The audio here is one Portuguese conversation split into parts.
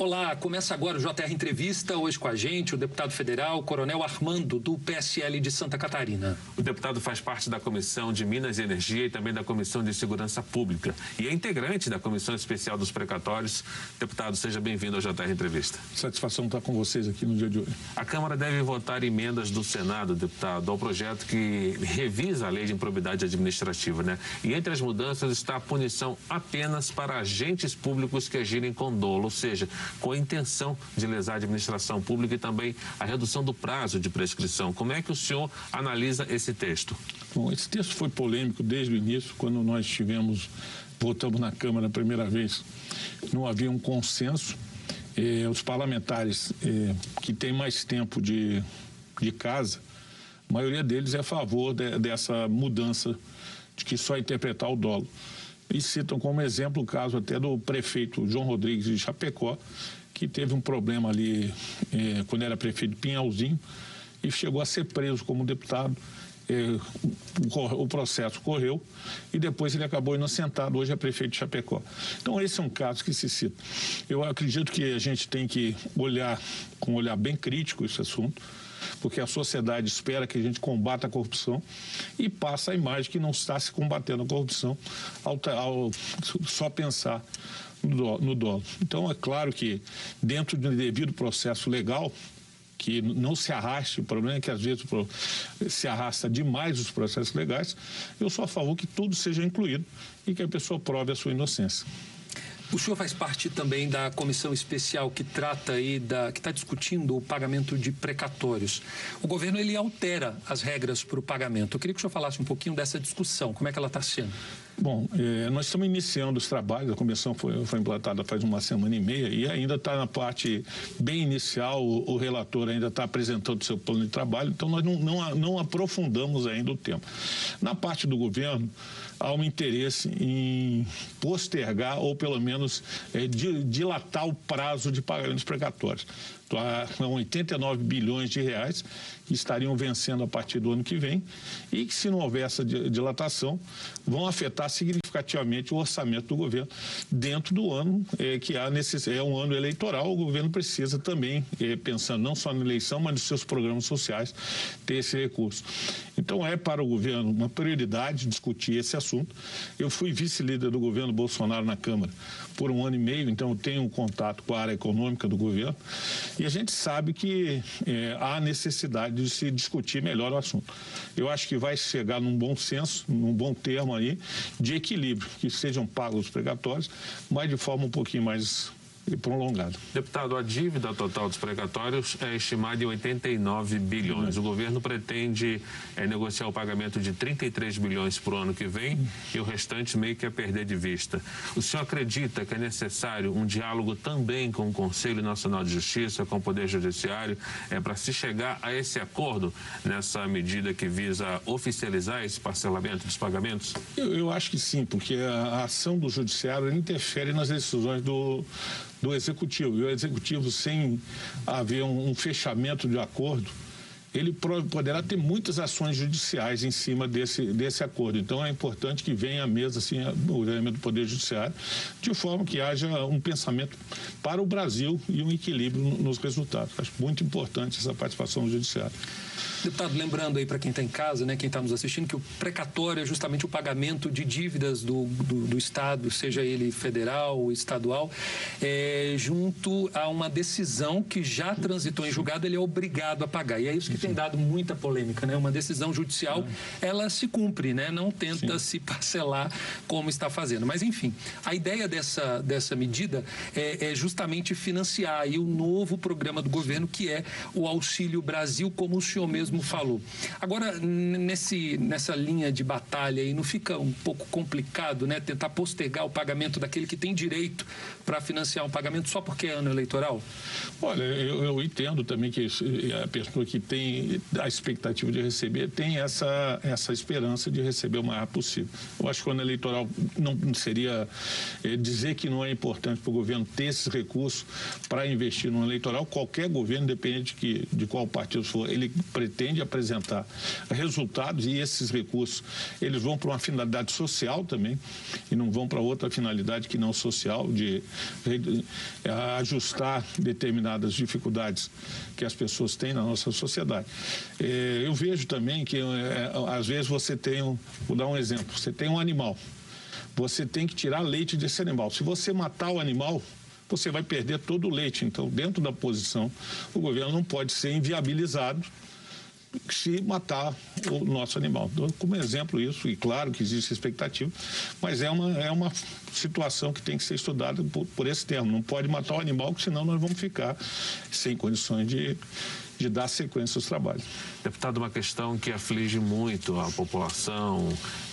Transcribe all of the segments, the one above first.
Olá, começa agora o JR Entrevista. Hoje com a gente o deputado federal Coronel Armando, do PSL de Santa Catarina. O deputado faz parte da Comissão de Minas e Energia e também da Comissão de Segurança Pública e é integrante da Comissão Especial dos Precatórios. Deputado, seja bem-vindo ao JR Entrevista. Satisfação estar com vocês aqui no dia de hoje. A Câmara deve votar emendas do Senado, deputado, ao projeto que revisa a lei de improbidade administrativa, né? E entre as mudanças está a punição apenas para agentes públicos que agirem com dolo, ou seja, com a intenção de lesar a administração pública e também a redução do prazo de prescrição. Como é que o senhor analisa esse texto? Bom, esse texto foi polêmico desde o início, quando nós tivemos, votamos na Câmara a primeira vez, não havia um consenso. Eh, os parlamentares eh, que têm mais tempo de, de casa, a maioria deles é a favor de, dessa mudança de que só interpretar o dolo e citam como exemplo o caso até do prefeito João Rodrigues de Chapecó, que teve um problema ali eh, quando era prefeito de Pinhalzinho e chegou a ser preso como deputado. Eh, o, o, processo correu e depois ele acabou inocentado, hoje é prefeito de Chapecó. Então esse é um caso que se cita. Eu acredito que a gente tem que olhar com um olhar bem crítico esse assunto porque a sociedade espera que a gente combata a corrupção e passa a imagem que não está se combatendo a corrupção ao, ao só pensar no, no dolo. Então, é claro que dentro de um devido processo legal, que não se arraste, o problema é que às vezes se arrasta demais os processos legais, eu sou a favor que tudo seja incluído e que a pessoa prove a sua inocência. O senhor faz parte também da comissão especial que trata aí da que está discutindo o pagamento de precatórios. O governo ele altera as regras para o pagamento. Eu queria que o senhor falasse um pouquinho dessa discussão, como é que ela está sendo. Bom, eh, nós estamos iniciando os trabalhos, a comissão foi, foi implantada faz uma semana e meia e ainda está na parte bem inicial, o, o relator ainda está apresentando o seu plano de trabalho, então nós não, não, não aprofundamos ainda o tema. Na parte do governo, há um interesse em postergar ou pelo menos é, dilatar o prazo de pagamentos precatórios. São 89 bilhões de reais que estariam vencendo a partir do ano que vem e que, se não houver essa dilatação, vão afetar significativamente o orçamento do governo dentro do ano é, que há necess... é um ano eleitoral. O governo precisa também, é, pensando não só na eleição, mas nos seus programas sociais, ter esse recurso. Então, é para o governo uma prioridade discutir esse assunto. Eu fui vice-líder do governo Bolsonaro na Câmara por um ano e meio, então tenho um contato com a área econômica do governo e a gente sabe que é, há necessidade de se discutir melhor o assunto. Eu acho que vai chegar num bom senso, num bom termo aí, de equilíbrio, que sejam pagos os precatórios, mas de forma um pouquinho mais e prolongado. Deputado, a dívida total dos precatórios é estimada em 89 bilhões. O governo pretende é, negociar o pagamento de 33 bilhões para o ano que vem e o restante meio que a perder de vista. O senhor acredita que é necessário um diálogo também com o Conselho Nacional de Justiça, com o Poder Judiciário, é, para se chegar a esse acordo nessa medida que visa oficializar esse parcelamento dos pagamentos? Eu, eu acho que sim, porque a, a ação do Judiciário interfere nas decisões do do executivo. E o executivo, sem haver um, um fechamento de acordo, ele poderá ter muitas ações judiciais em cima desse, desse acordo. Então é importante que venha à mesa assim, o elemento do Poder Judiciário, de forma que haja um pensamento para o Brasil e um equilíbrio nos resultados. Acho muito importante essa participação do Judiciário. Deputado, lembrando aí para quem está em casa, né, quem está nos assistindo, que o precatório é justamente o pagamento de dívidas do, do, do Estado, seja ele federal ou estadual, é, junto a uma decisão que já transitou em julgado, ele é obrigado a pagar. E é isso que tem dado muita polêmica, né? Uma decisão judicial, ela se cumpre, né? Não tenta Sim. se parcelar como está fazendo. Mas, enfim, a ideia dessa, dessa medida é, é justamente financiar aí o novo programa do governo, que é o Auxílio Brasil, como o senhor mesmo mesmo falou. Agora, nesse, nessa linha de batalha aí, não fica um pouco complicado, né? Tentar postergar o pagamento daquele que tem direito para financiar um pagamento só porque é ano eleitoral? Olha, eu, eu entendo também que a pessoa que tem a expectativa de receber, tem essa, essa esperança de receber o rápido possível. Eu acho que o ano eleitoral não seria é, dizer que não é importante para o governo ter esses recursos para investir no eleitoral. Qualquer governo, independente de, que, de qual partido for, ele pretende apresentar resultados e esses recursos eles vão para uma finalidade social também e não vão para outra finalidade que não social de, de ajustar determinadas dificuldades que as pessoas têm na nossa sociedade. É, eu vejo também que é, às vezes você tem, um, vou dar um exemplo, você tem um animal, você tem que tirar leite desse animal. Se você matar o animal, você vai perder todo o leite. Então, dentro da posição, o governo não pode ser inviabilizado se matar o nosso animal. Como exemplo isso, e claro que existe expectativa, mas é uma, é uma situação que tem que ser estudada por, por esse termo. Não pode matar o animal, senão nós vamos ficar sem condições de, de dar sequência aos trabalhos. Deputado, uma questão que aflige muito a população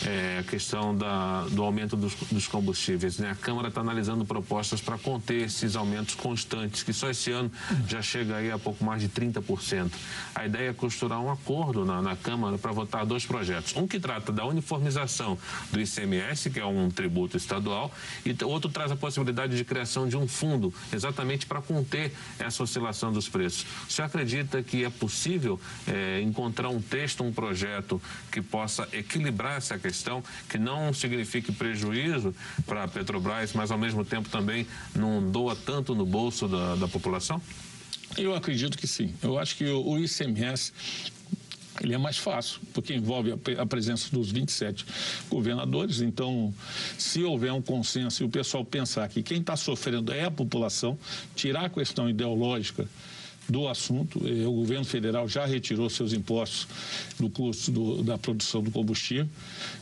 é a questão da, do aumento dos, dos combustíveis. Né? A Câmara está analisando propostas para conter esses aumentos constantes, que só esse ano já chega aí a pouco mais de 30%. A ideia é costurar um acordo na, na Câmara para votar dois projetos. Um que trata da uniformização do ICMS, que é um tributo estadual, e outro traz a possibilidade de criação de um fundo, exatamente para conter essa oscilação dos preços. Você acredita que é possível é, encontrar um texto, um projeto que possa equilibrar essa questão, que não signifique prejuízo para a Petrobras, mas ao mesmo tempo também não doa tanto no bolso da, da população? Eu acredito que sim. Eu acho que o, ICMS ele é mais fácil, porque envolve a, presença dos 27 governadores. Então, se houver um consenso e o pessoal pensar que quem está sofrendo é a população, tirar a questão ideológica do assunto. Eh, o governo federal já retirou seus impostos do custo do, da produção do combustível.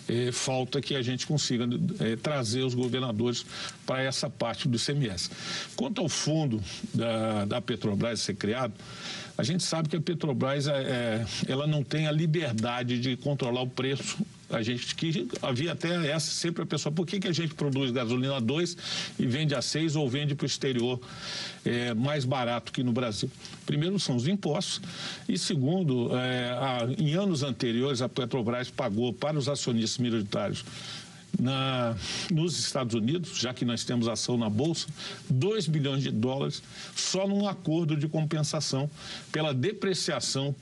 É, falta que a gente consiga é, trazer os governadores para essa parte do ICMS. Quanto ao fundo da, da Petrobras ser criado, a gente sabe que a Petrobras é, ela não tem a liberdade de controlar o preço a gente que havia até essa sempre a pessoa, por que, que a gente produz gasolina a 2 e vende a 6 ou vende para o exterior é, mais barato que no Brasil? Primeiro são os impostos e segundo, é, a, em anos anteriores a Petrobras pagou para os acionistas minoritários na, nos Estados Unidos, já que nós temos ação na Bolsa, 2 bilhões de dólares só num acordo de compensação pela depreciação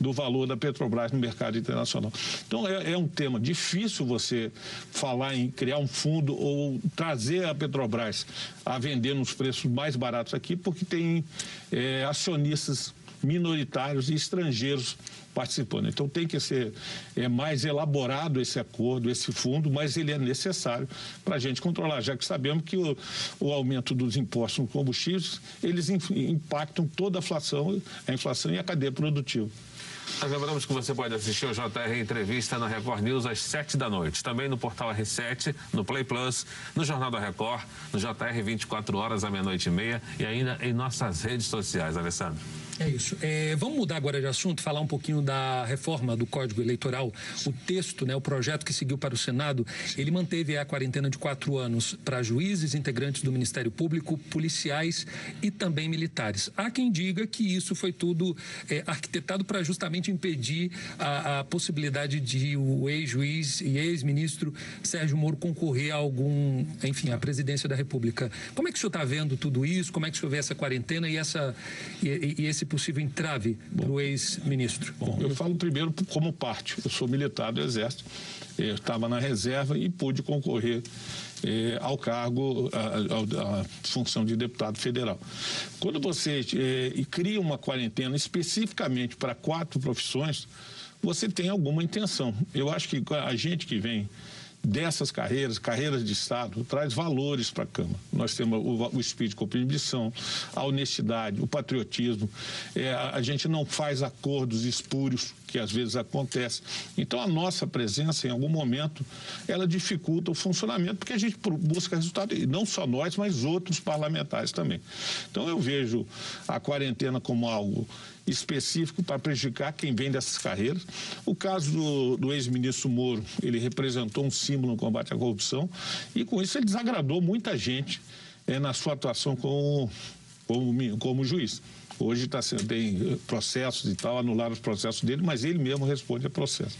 do valor da Petrobras no mercado internacional. Então, é, é, um tema difícil você falar em criar um fundo ou trazer a Petrobras a vender nos preços mais baratos aqui, porque tem é, acionistas minoritários e estrangeiros participando. Então tem que ser é, mais elaborado esse acordo, esse fundo, mas ele é necessário para a gente controlar, já que sabemos que o, o aumento dos impostos no combustíveis, eles impactam toda a inflação, a inflação e a cadeia produtiva. Nós lembramos que você pode assistir o JR Entrevista na Record News às 7 da noite. Também no portal R7, no Play Plus, no Jornal da Record, no JR 24 horas à meia-noite e meia e ainda em nossas redes sociais, Alessandro. É isso. É, vamos mudar agora de assunto, falar um pouquinho da reforma do Código Eleitoral. O texto, né, o projeto que seguiu para o Senado, ele manteve a quarentena de quatro anos para juízes, integrantes do Ministério Público, policiais e também militares. Há quem diga que isso foi tudo é, arquitetado para justamente impedir a, a possibilidade de o ex-juiz e ex-ministro Sérgio Moro concorrer a algum, enfim, à presidência da República. Como é que o senhor está vendo tudo isso? Como é que o senhor vê essa quarentena e, essa, e, e esse possível entrave para o ex-ministro? Bom, eu falo primeiro como parte. Eu sou militar do Exército, eu estava na reserva e pude concorrer eh, ao cargo, à função de deputado federal. Quando você eh, cria uma quarentena especificamente para quatro profissões, você tem alguma intenção. Eu acho que a gente que vem dessas carreiras, carreiras de Estado, traz valores para a Câmara. Nós temos o, o espírito de compreensão, a honestidade, o patriotismo. É, a, a gente não faz acordos espúrios que às vezes acontece. Então a nossa presença em algum momento ela dificulta o funcionamento porque a gente busca resultado e não só nós, mas outros parlamentares também. Então eu vejo a quarentena como algo específico para prejudicar quem vem dessas carreiras. O caso do, do ex-ministro Moro, ele representou um símbolo no combate à corrupção e com isso ele desagradou muita gente é, na sua atuação como, como, como juiz. Hoje tá, tem processos e tal, anularam os processos dele, mas ele mesmo responde a processo.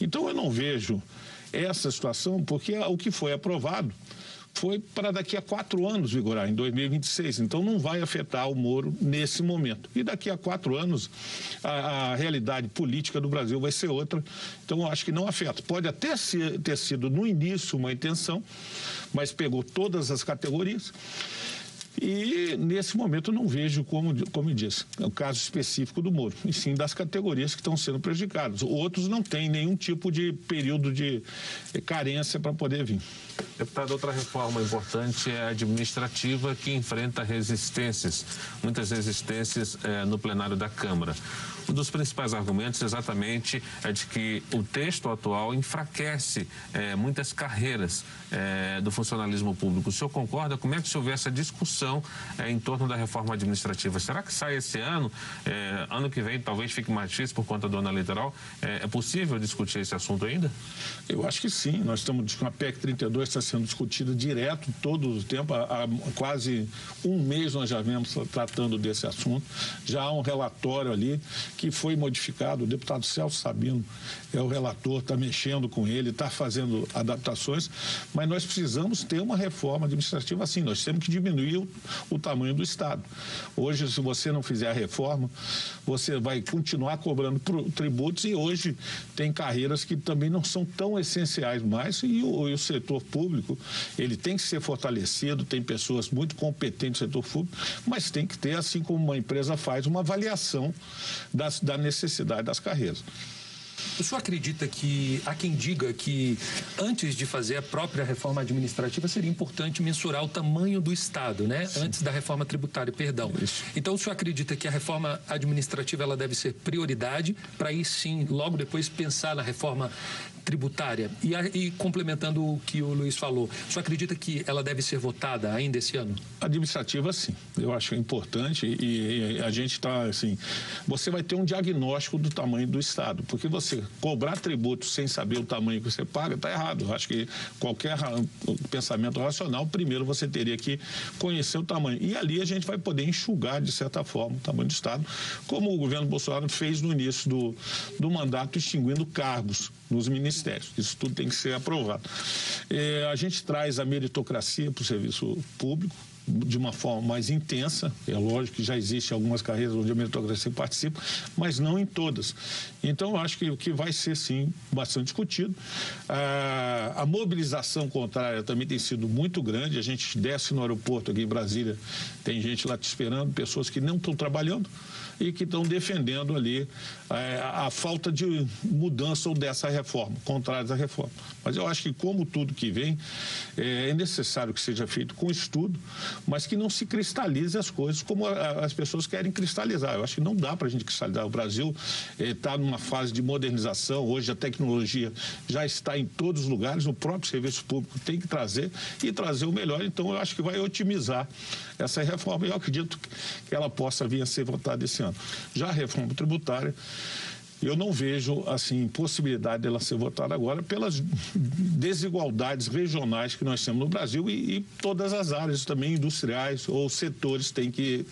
Então eu não vejo essa situação, porque o que foi aprovado foi para daqui a quatro anos vigorar, em 2026. Então não vai afetar o Moro nesse momento. E daqui a quatro anos a, a realidade política do Brasil vai ser outra. Então eu acho que não afeta. Pode até ser, ter sido no início uma intenção, mas pegou todas as categorias. E, nesse momento, não vejo, como, como eu disse, o caso específico do Moro, e sim das categorias que estão sendo prejudicadas. Outros não têm nenhum tipo de período de carência para poder vir. Deputado, outra reforma importante é a administrativa que enfrenta resistências, muitas resistências eh, no plenário da Câmara. Um dos principais argumentos exatamente é de que o texto atual enfraquece eh, muitas carreiras eh, do funcionalismo público. O senhor concorda? Como é que senhor vê essa discussão em torno da reforma administrativa? Será que sai esse ano? ano que vem talvez fique mais difícil por conta do ano eleitoral? é possível discutir esse assunto ainda? Eu acho que sim. Nós estamos com a PEC 32 está sendo discutida direto todo o tempo. Há, quase um mês nós já vemos tratando desse assunto. Já há um relatório ali que foi modificado. O deputado Celso Sabino é o relator, está mexendo com ele, está fazendo adaptações, mas nós precisamos ter uma reforma administrativa assim. Nós temos que diminuir o, o tamanho do Estado. Hoje, se você não fizer a reforma, você vai continuar cobrando tributos e hoje tem carreiras que também não são tão essenciais mais e o, e o setor público ele tem que ser fortalecido, tem pessoas muito competentes no setor público, mas tem que ter, assim como uma empresa faz, uma avaliação das, da necessidade das carreiras. O senhor acredita que há quem diga que antes de fazer a própria reforma administrativa seria importante mensurar o tamanho do Estado, né? Sim. Antes da reforma tributária, perdão. Isso. Então o senhor acredita que a reforma administrativa ela deve ser prioridade para aí sim, logo depois pensar na reforma tributária. E, e, complementando o que o Luiz falou, o senhor acredita que ela deve ser votada ainda esse ano? Administrativa, sim. Eu acho importante e, e a gente está assim. Você vai ter um diagnóstico do tamanho do Estado, porque você cobrar tributo sem saber o tamanho que você paga está errado. Eu acho que qualquer pensamento racional, primeiro você teria que conhecer o tamanho. E ali a gente vai poder enxugar, de certa forma, o tamanho do Estado, como o governo Bolsonaro fez no início do, do mandato, extinguindo cargos nos ministérios. Isso tudo tem que ser aprovado. É, a gente traz a meritocracia para o serviço público de uma forma mais intensa. É lógico que já existe algumas carreiras onde a meritocracia participa, mas não em todas. Então, eu acho que o que vai ser, sim, bastante discutido. A, a mobilização contrária também tem sido muito grande. A gente desce no aeroporto aqui em Brasília, tem gente lá te esperando, pessoas que não estão trabalhando e que estão defendendo ali é, a falta de mudança ou dessa reforma, contrários à reforma. Mas eu acho que, como tudo que vem, é, é necessário que seja feito com estudo, mas que não se cristalize as coisas como as pessoas querem cristalizar. Eu acho que não dá para a gente cristalizar. O Brasil está é, numa fase de modernização, hoje a tecnologia já está em todos os lugares, o próprio serviço público tem que trazer e trazer o melhor. Então, eu acho que vai otimizar essa reforma eu acredito que ela possa vir a ser votada esse ano. Já a reforma tributária, eu não vejo assim possibilidade dela ser votada agora pelas desigualdades regionais que nós temos no Brasil e, e todas as áreas também industriais ou setores têm que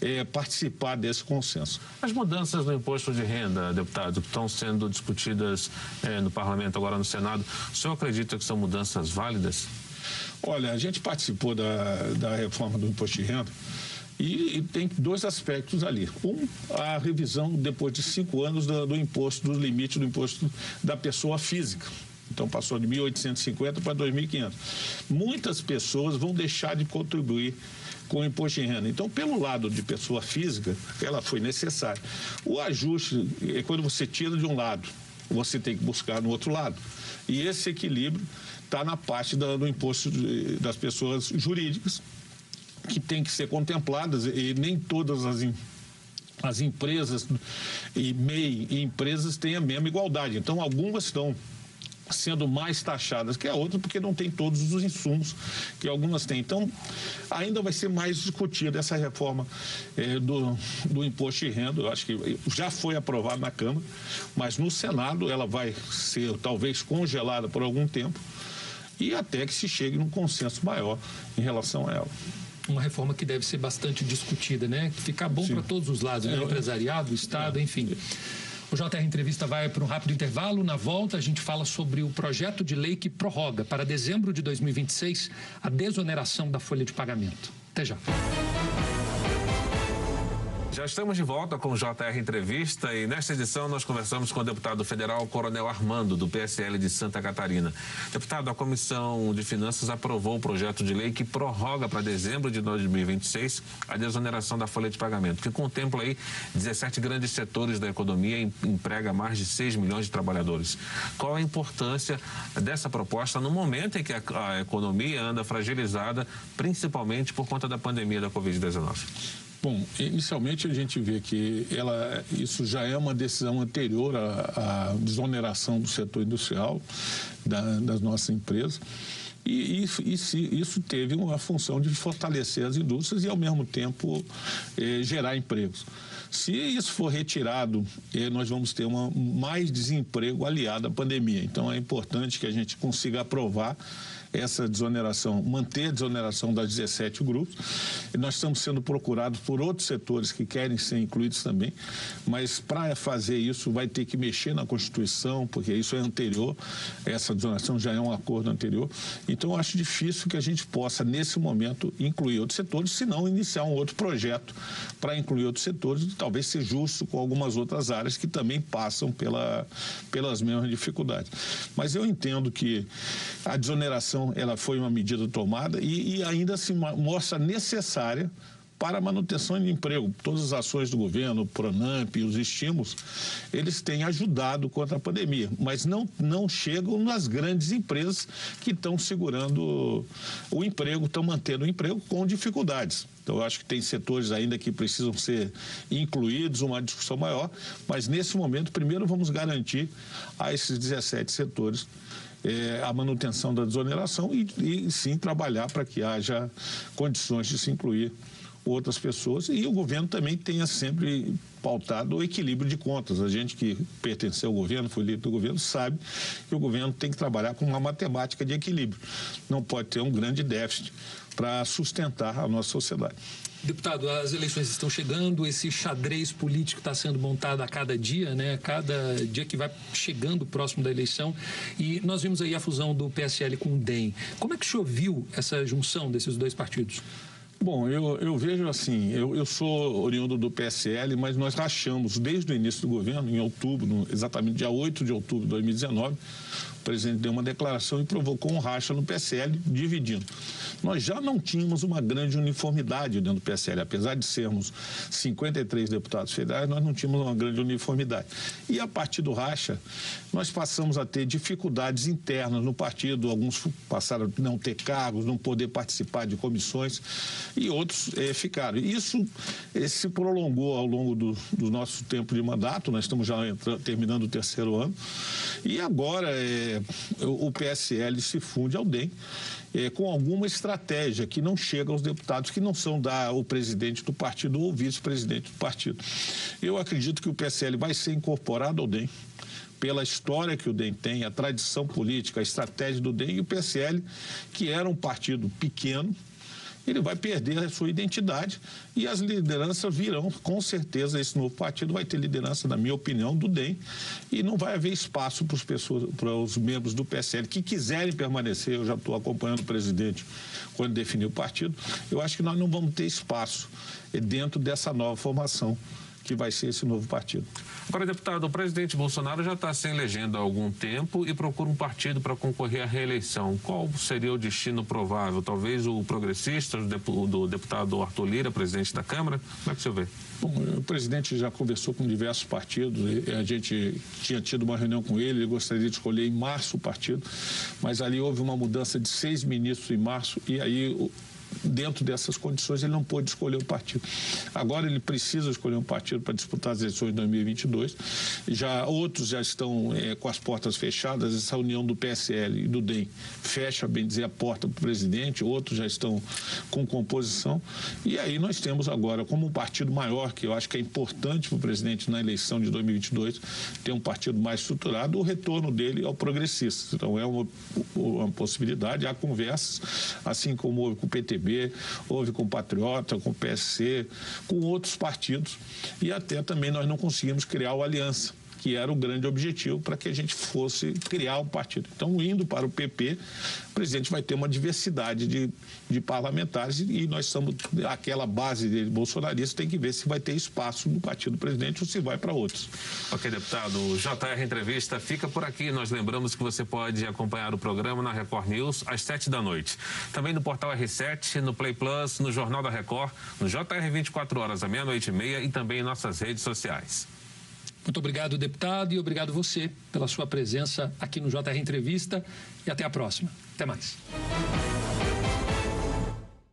é, participar desse consenso. As mudanças no imposto de renda, deputado, que estão sendo discutidas é, no Parlamento agora no Senado, o senhor acredita que são mudanças válidas? Olha, a gente participou da, da reforma do imposto de renda e, e, tem dois aspectos ali. Um, a revisão depois de cinco anos do, do imposto, do limite do imposto da pessoa física. Então passou de 1.850 para 2.500. Muitas pessoas vão deixar de contribuir com o imposto de renda. Então, pelo lado de pessoa física, ela foi necessária. O ajuste é quando você tira de um lado, você tem que buscar no outro lado. E esse equilíbrio está na parte da, do imposto de, das pessoas jurídicas, que tem que ser contempladas e nem todas as as empresas e MEI e empresas têm a mesma igualdade. Então, algumas estão sendo mais taxadas que a outra porque não tem todos os insumos que algumas têm. Então, ainda vai ser mais discutida essa reforma eh, do, do imposto de renda. Eu acho que já foi aprovada na Câmara, mas no Senado ela vai ser talvez congelada por algum tempo e até que se chegue num consenso maior em relação a ela. Uma reforma que deve ser bastante discutida, né? Ficar bom para todos os lados, né? o empresariado, o Estado, é. enfim. O JR Entrevista vai para um rápido intervalo. Na volta, a gente fala sobre o projeto de lei que prorroga para dezembro de 2026 a desoneração da folha de pagamento. Até já. Já estamos de volta com o JR Entrevista e nesta edição nós conversamos com o deputado federal Coronel Armando, do PSL de Santa Catarina. Deputado, a Comissão de Finanças aprovou o projeto de lei que prorroga para dezembro de 2026 a desoneração da folha de pagamento, que contempla aí 17 grandes setores da economia e emprega mais de 6 milhões de trabalhadores. Qual a importância dessa proposta no momento em que a, a economia anda fragilizada, principalmente por conta da pandemia da Covid-19? Bom, inicialmente a gente vê que ela, isso já é uma decisão anterior à, à desoneração do setor industrial da, das nossas empresas. E, isso teve uma função de fortalecer as indústrias e, ao mesmo tempo, eh, gerar empregos. Se isso for retirado, eh, nós vamos ter uma, mais desemprego aliado à pandemia. Então, é importante que a gente consiga aprovar essa desoneração, manter a desoneração das 17 grupos. E nós estamos sendo procurados por outros setores que querem ser incluídos também, mas para fazer isso vai ter que mexer na Constituição, porque isso é anterior, essa desoneração já é um acordo anterior. Então, eu acho difícil que a gente possa, nesse momento, incluir outros setores, se não iniciar um outro projeto para incluir outros setores, e talvez ser justo com algumas outras áreas que também passam pela, pelas mesmas dificuldades. Mas eu entendo que a desoneração ela foi uma medida tomada e, e ainda se mostra necessária para a manutenção de emprego. Todas as ações do governo, o Pronamp os estímulos, eles têm ajudado contra a pandemia, mas não, não chegam nas grandes empresas que estão segurando o emprego, estão mantendo o emprego com dificuldades. Então, eu acho que tem setores ainda que precisam ser incluídos, uma discussão maior, mas nesse momento, primeiro vamos garantir a esses 17 setores é, a manutenção da desoneração e, e sim trabalhar para que haja condições de se incluir outras pessoas e o governo também tenha sempre pautado o equilíbrio de contas. A gente que pertenceu ao governo, foi líder do governo, sabe que o governo tem que trabalhar com uma matemática de equilíbrio. Não pode ter um grande déficit para sustentar a nossa sociedade. Deputado, as eleições estão chegando, esse xadrez político está sendo montado a cada dia, né? A cada dia que vai chegando próximo da eleição. E nós vimos aí a fusão do PSL com o DEM. Como é que o senhor viu essa junção desses dois partidos? Bom, eu, eu vejo assim, eu, eu sou oriundo do PSL, mas nós rachamos desde o início do governo, em outubro, no, exatamente dia 8 de outubro de 2019, presidente deu uma declaração e provocou um racha no PSL, dividindo. Nós já não tínhamos uma grande uniformidade dentro do PSL, apesar de sermos 53 deputados federais, nós não tínhamos uma grande uniformidade. E a partir do racha, nós passamos a ter dificuldades internas no partido, alguns passaram a não ter cargos, não poder participar de comissões e outros eh, ficaram. Isso eh, se prolongou ao longo do, do, nosso tempo de mandato, nós estamos já entrando, terminando o terceiro ano, e agora eh, o PSL se funde ao DEM é, com alguma estratégia que não chega aos deputados que não são da o presidente do partido ou vice-presidente do partido. Eu acredito que o PSL vai ser incorporado ao DEM pela história que o DEM tem, a tradição política, a estratégia do DEM e o PSL, que era um partido pequeno, ele vai perder a sua identidade e as lideranças virão, com certeza, esse novo partido vai ter liderança, na minha opinião, do DEM e não vai haver espaço para, para os membros do PSL que quiserem permanecer. Eu já estou acompanhando o presidente quando definiu o partido. Eu acho que nós não vamos ter espaço dentro dessa nova formação que vai ser esse novo partido. Agora, deputado, o presidente Bolsonaro já está sem legenda há algum tempo e procura um partido para concorrer à reeleição. Qual seria o destino provável? Talvez o progressista, do deputado Arthur Lira, presidente da Câmara? Como é que você vê? Bom, o presidente já conversou com diversos partidos, a gente tinha tido uma reunião com ele, ele gostaria de escolher em março o partido, mas ali houve uma mudança de seis ministros em março e aí dentro dessas condições, ele não pôde escolher o partido. Agora ele precisa escolher um partido para disputar as eleições de 2022. Já outros já estão é, com as portas fechadas. Essa união do PSL e do DEM fecha, bem dizer, a porta para o presidente. Outros já estão com composição. E aí nós temos agora, como um partido maior, que eu acho que é importante para o presidente na eleição de 2022, ter um partido mais estruturado, o retorno dele ao progressista. Então é uma, uma possibilidade. Há conversas, assim como houve com o PT PSDB, houve com o Patriota, com o PSC, com outros partidos. E até também nós não conseguimos criar o Aliança que era o grande objetivo para que a gente fosse criar um partido. Então, indo para o PP, o presidente vai ter uma diversidade de, de parlamentares e nós estamos, aquela base de bolsonarista tem que ver se vai ter espaço no partido do presidente ou se vai para outros. Ok, deputado. O JR Entrevista fica por aqui. Nós lembramos que você pode acompanhar o programa na Record News às sete da noite. Também no portal R7, no Play Plus, no Jornal da Record, no JR 24 horas, à meia-noite e meia e também em nossas redes sociais. Muito obrigado, deputado, e obrigado você pela sua presença aqui no JR Entrevista. E até a próxima. Até mais.